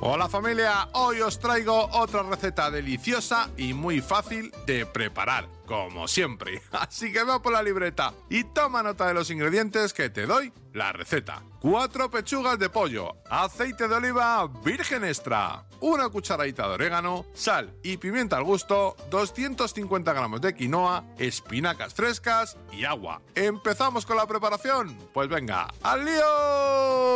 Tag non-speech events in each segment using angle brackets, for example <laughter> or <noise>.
Hola familia, hoy os traigo otra receta deliciosa y muy fácil de preparar, como siempre. <laughs> Así que va por la libreta y toma nota de los ingredientes que te doy la receta. 4 pechugas de pollo, aceite de oliva virgen extra, una cucharadita de orégano, sal y pimienta al gusto, 250 gramos de quinoa, espinacas frescas y agua. ¿Empezamos con la preparación? Pues venga, ¡al lío!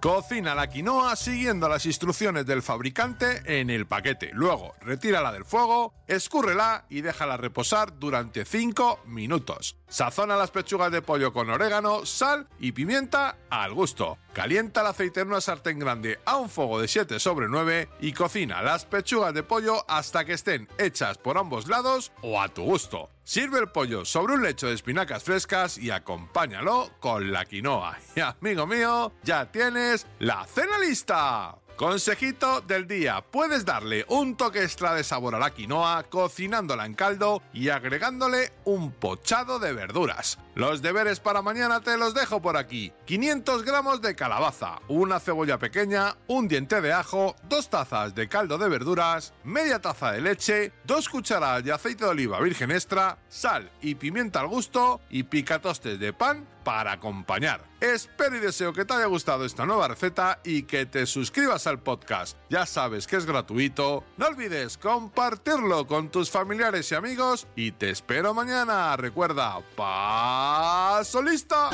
Cocina la quinoa siguiendo las instrucciones del fabricante en el paquete. Luego, retírala del fuego, escúrrela y déjala reposar durante 5 minutos. Sazona las pechugas de pollo con orégano, sal y pimienta al gusto. Calienta el aceite en una sartén grande a un fuego de 7 sobre 9 y cocina las pechugas de pollo hasta que estén hechas por ambos lados o a tu gusto. Sirve el pollo sobre un lecho de espinacas frescas y acompáñalo con la quinoa. <laughs> Y amigo mío, ya tienes la cena lista. Consejito del día, puedes darle un toque extra de sabor a la quinoa cocinándola en caldo y agregándole un pochado de verduras. Los deberes para mañana te los dejo por aquí. 500 gramos de calabaza, una cebolla pequeña, un diente de ajo, dos tazas de caldo de verduras, media taza de leche, dos cucharadas de aceite de oliva virgen extra, sal y pimienta al gusto y picatostes de pan para acompañar. Espero y deseo que te haya gustado esta nueva receta y que te suscribas al podcast. Ya sabes que es gratuito. No olvides compartirlo con tus familiares y amigos y te espero mañana. Recuerda, paso lista.